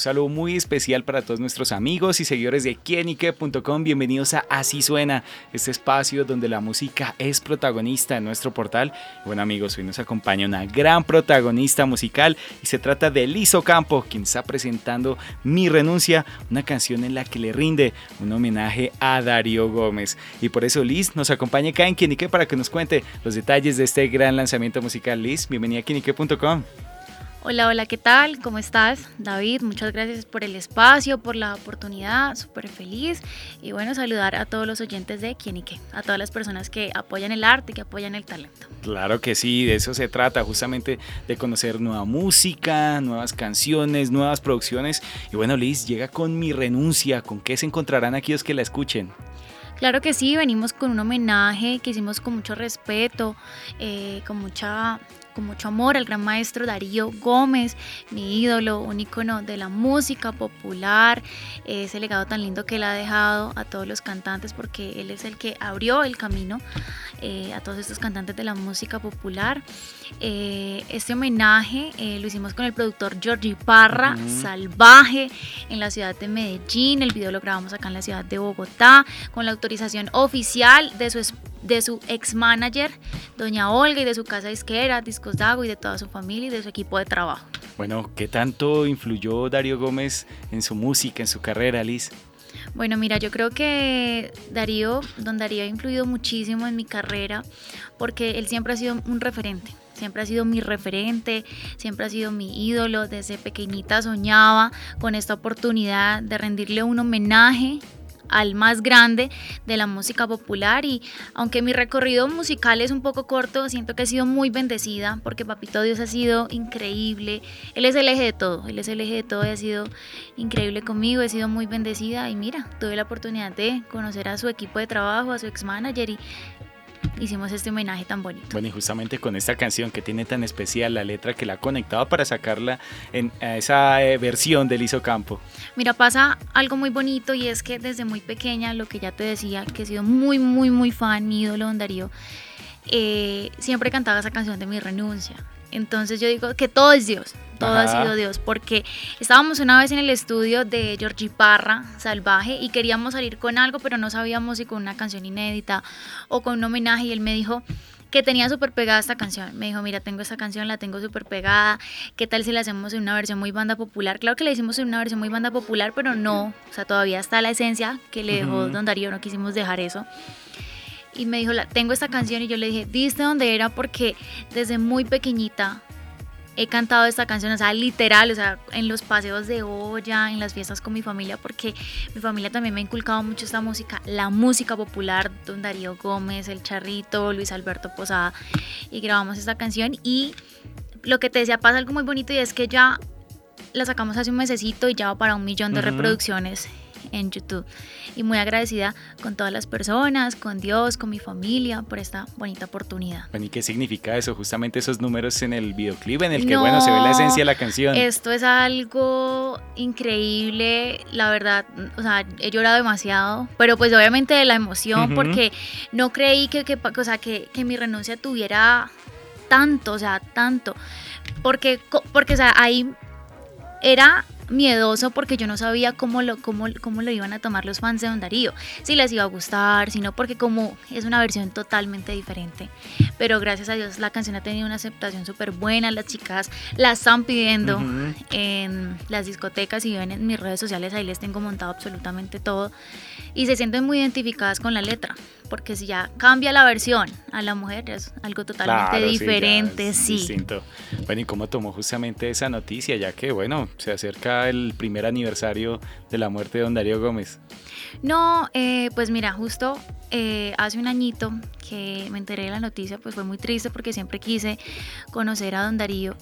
Un saludo muy especial para todos nuestros amigos y seguidores de quienique.com. Bienvenidos a Así Suena, este espacio donde la música es protagonista en nuestro portal. Bueno amigos, hoy nos acompaña una gran protagonista musical y se trata de Liz Ocampo, quien está presentando Mi Renuncia, una canción en la que le rinde un homenaje a Darío Gómez. Y por eso Liz nos acompaña acá en Quienique para que nos cuente los detalles de este gran lanzamiento musical. Liz, bienvenida a quienique.com. Hola, hola, ¿qué tal? ¿Cómo estás? David, muchas gracias por el espacio, por la oportunidad, súper feliz. Y bueno, saludar a todos los oyentes de Quién y qué, a todas las personas que apoyan el arte, que apoyan el talento. Claro que sí, de eso se trata, justamente de conocer nueva música, nuevas canciones, nuevas producciones. Y bueno, Liz, llega con mi renuncia, ¿con qué se encontrarán aquellos que la escuchen? Claro que sí, venimos con un homenaje que hicimos con mucho respeto, eh, con mucha con mucho amor al gran maestro Darío Gómez, mi ídolo, un ícono de la música popular, ese legado tan lindo que él ha dejado a todos los cantantes porque él es el que abrió el camino eh, a todos estos cantantes de la música popular. Eh, este homenaje eh, lo hicimos con el productor Georgie Parra, Salvaje, en la ciudad de Medellín, el video lo grabamos acá en la ciudad de Bogotá, con la autorización oficial de su de su ex manager, doña Olga, y de su casa disquera, Discos Dago, y de toda su familia y de su equipo de trabajo. Bueno, ¿qué tanto influyó Darío Gómez en su música, en su carrera, Liz? Bueno, mira, yo creo que Darío, don Darío ha influido muchísimo en mi carrera porque él siempre ha sido un referente siempre ha sido mi referente, siempre ha sido mi ídolo, desde pequeñita soñaba con esta oportunidad de rendirle un homenaje al más grande de la música popular y aunque mi recorrido musical es un poco corto, siento que he sido muy bendecida porque Papito Dios ha sido increíble, él es el eje de todo, él es el eje de todo y ha sido increíble conmigo, he sido muy bendecida y mira, tuve la oportunidad de conocer a su equipo de trabajo, a su ex manager y hicimos este homenaje tan bonito. Bueno, y justamente con esta canción que tiene tan especial la letra que la conectaba para sacarla en esa eh, versión de Lizo Campo. Mira, pasa algo muy bonito y es que desde muy pequeña, lo que ya te decía, que he sido muy, muy, muy fan, mi ídolo Don Darío, eh, siempre cantaba esa canción de mi renuncia. Entonces yo digo que todo es Dios, todo ha sido Dios, porque estábamos una vez en el estudio de Georgie Parra, Salvaje, y queríamos salir con algo, pero no sabíamos si con una canción inédita o con un homenaje, y él me dijo que tenía súper pegada esta canción. Me dijo, mira, tengo esta canción, la tengo súper pegada, ¿qué tal si la hacemos en una versión muy banda popular? Claro que la hicimos en una versión muy banda popular, pero no, o sea, todavía está la esencia que le dejó Don Darío, no quisimos dejar eso y me dijo, tengo esta canción y yo le dije, ¿viste dónde era? Porque desde muy pequeñita he cantado esta canción, o sea, literal, o sea, en los paseos de olla, en las fiestas con mi familia, porque mi familia también me ha inculcado mucho esta música, la música popular, don Darío Gómez, El Charrito, Luis Alberto Posada, y grabamos esta canción y lo que te decía pasa algo muy bonito y es que ya la sacamos hace un mesecito y ya va para un millón de reproducciones en YouTube. Y muy agradecida con todas las personas, con Dios, con mi familia por esta bonita oportunidad. ¿y qué significa eso? Justamente esos números en el videoclip en el que, bueno, se ve la esencia de la canción. Esto es algo increíble, la verdad, o sea, he llorado demasiado, pero pues obviamente de la emoción, porque no creí que, que, o sea, que, que mi renuncia tuviera tanto, o sea, tanto, porque, porque o sea, ahí era miedoso porque yo no sabía cómo lo, cómo, cómo lo iban a tomar los fans de Don Darío, si les iba a gustar, sino porque como es una versión totalmente diferente. Pero gracias a Dios la canción ha tenido una aceptación súper buena, las chicas la están pidiendo en las discotecas y ven en mis redes sociales, ahí les tengo montado absolutamente todo. Y se sienten muy identificadas con la letra porque si ya cambia la versión a la mujer es algo totalmente diferente, sí. Distinto. Bueno, ¿y cómo tomó justamente esa noticia? Ya que, bueno, se acerca el primer aniversario de la muerte de don Darío Gómez. No, eh, pues mira, justo eh, hace un añito que me enteré de la noticia, pues fue muy triste porque siempre quise conocer a don Darío.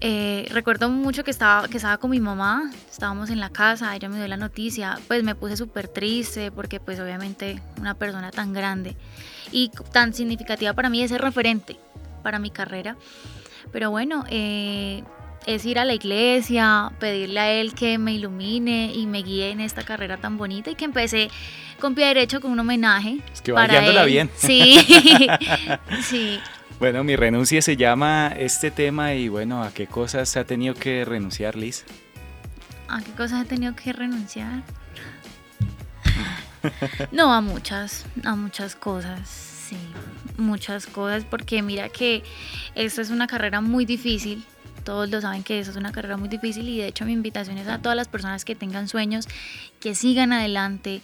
Eh, recuerdo mucho que estaba, que estaba con mi mamá, estábamos en la casa, ella me dio la noticia, pues me puse súper triste porque pues obviamente una persona tan grande y tan significativa para mí es ser referente para mi carrera. Pero bueno, eh, es ir a la iglesia, pedirle a Él que me ilumine y me guíe en esta carrera tan bonita y que empecé con pie derecho con un homenaje. Es que va guiándola bien. Sí, sí. Bueno, mi renuncia se llama este tema y bueno, ¿a qué cosas ha tenido que renunciar Liz? ¿A qué cosas he tenido que renunciar? No, a muchas, a muchas cosas, sí, muchas cosas, porque mira que esto es una carrera muy difícil, todos lo saben que eso es una carrera muy difícil y de hecho mi invitación es a todas las personas que tengan sueños, que sigan adelante,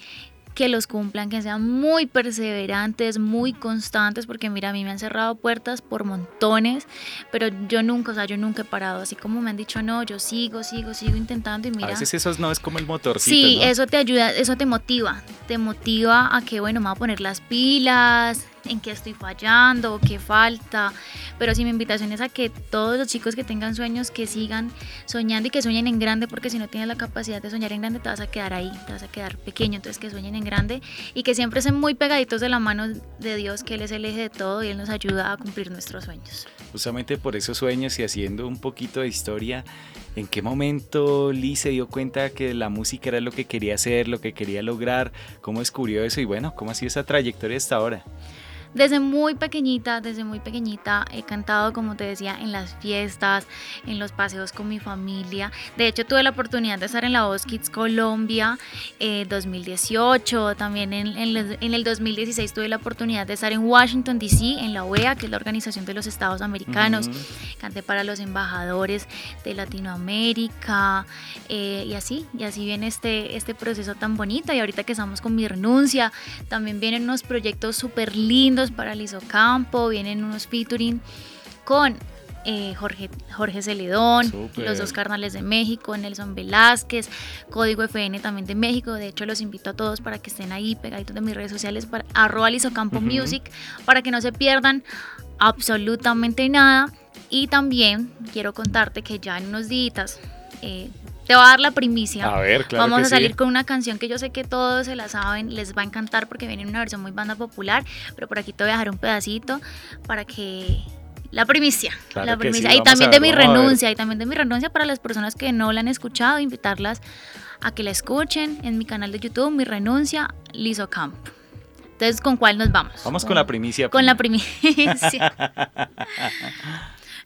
que los cumplan, que sean muy perseverantes, muy constantes, porque mira, a mí me han cerrado puertas por montones, pero yo nunca, o sea, yo nunca he parado, así como me han dicho no, yo sigo, sigo, sigo intentando y mira. A veces eso no es como el motorcito. Sí, eso te ayuda, eso te motiva, te motiva a que, bueno, me voy a poner las pilas, en qué estoy fallando, qué falta. Pero sí, mi invitación es a que todos los chicos que tengan sueños, que sigan soñando y que sueñen en grande, porque si no tienes la capacidad de soñar en grande, te vas a quedar ahí, te vas a quedar pequeño. Entonces, que sueñen en grande y que siempre estén muy pegaditos de la mano de Dios, que Él es el eje de todo y Él nos ayuda a cumplir nuestros sueños. Justamente por esos sueños y haciendo un poquito de historia, ¿en qué momento Lee se dio cuenta que la música era lo que quería hacer, lo que quería lograr? ¿Cómo descubrió eso? Y bueno, ¿cómo ha sido esa trayectoria hasta ahora? Desde muy pequeñita, desde muy pequeñita he cantado, como te decía, en las fiestas, en los paseos con mi familia. De hecho, tuve la oportunidad de estar en la Voz Kids Colombia eh, 2018. También en, en, el 2016 tuve la oportunidad de estar en Washington, D.C., en la OEA, que es la Organización de los Estados Americanos. Canté para los embajadores de Latinoamérica eh, y así, y así viene este, este proceso tan bonito. Y ahorita que estamos con mi renuncia, también vienen unos proyectos súper lindos para Campo, vienen unos featuring con eh, Jorge, Jorge Celedón, los dos carnales de México, Nelson Velázquez, Código FN también de México. De hecho, los invito a todos para que estén ahí pegaditos de mis redes sociales, para arroba Campo Music, para que no se pierdan absolutamente nada. Y también quiero contarte que ya en unos días eh, te voy a dar la primicia. A ver, claro Vamos a salir con una canción que yo sé que todos se la saben, les va a encantar porque viene en una versión muy banda popular, pero por aquí te voy a dejar un pedacito para que la primicia, la primicia. y también de mi renuncia, y también de mi renuncia para las personas que no la han escuchado, invitarlas a que la escuchen en mi canal de YouTube, mi renuncia, Lizo Camp. Entonces, ¿con cuál nos vamos? Vamos con la primicia. Con la primicia.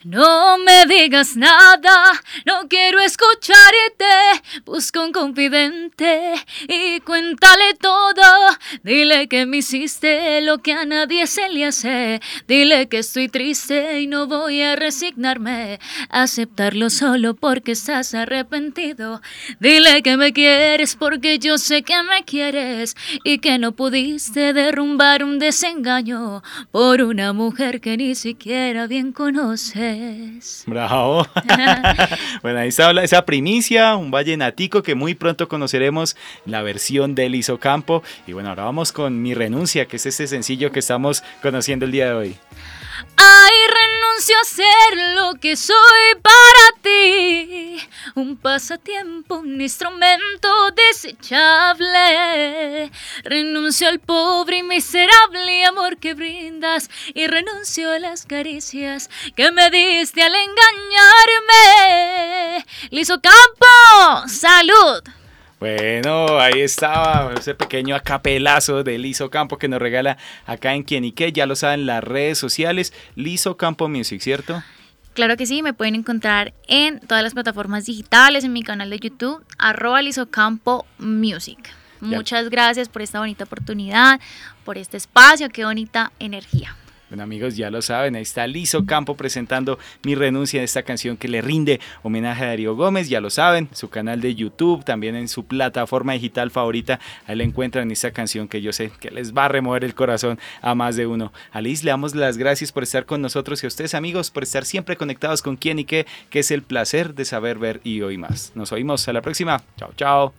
No me digas nada, no quiero escucharte. Busca un confidente y cuéntale todo. Dile que me hiciste lo que a nadie se le hace. Dile que estoy triste y no voy a resignarme. Aceptarlo solo porque estás arrepentido. Dile que me quieres porque yo sé que me quieres y que no pudiste derrumbar un desengaño por una mujer que ni siquiera bien Bravo. bueno, ahí está esa primicia, un vallenatico que muy pronto conoceremos la versión del Isocampo. Y bueno, ahora vamos con Mi Renuncia, que es este sencillo que estamos conociendo el día de hoy. Ay, renuncio a ser lo que soy para ti. Un pasatiempo, un instrumento desechable. Renuncio al pobre y miserable amor que brindas. Y renuncio a las caricias que me diste al engañarme. Liso Campo, salud. Bueno, ahí estaba ese pequeño acapelazo de Liso Campo que nos regala acá en Quien y qué. Ya lo saben, las redes sociales, Liso Campo Music, ¿cierto? Claro que sí, me pueden encontrar en todas las plataformas digitales, en mi canal de YouTube, arroba Campo Music. Muchas gracias por esta bonita oportunidad, por este espacio, qué bonita energía. Bueno amigos, ya lo saben, ahí está Lizo Campo presentando mi renuncia de esta canción que le rinde homenaje a Darío Gómez, ya lo saben, su canal de YouTube, también en su plataforma digital favorita, ahí le encuentran esta canción que yo sé que les va a remover el corazón a más de uno. A Liz le damos las gracias por estar con nosotros y a ustedes amigos por estar siempre conectados con quién y qué, que es el placer de saber, ver y oír más. Nos oímos a la próxima. Chao, chao.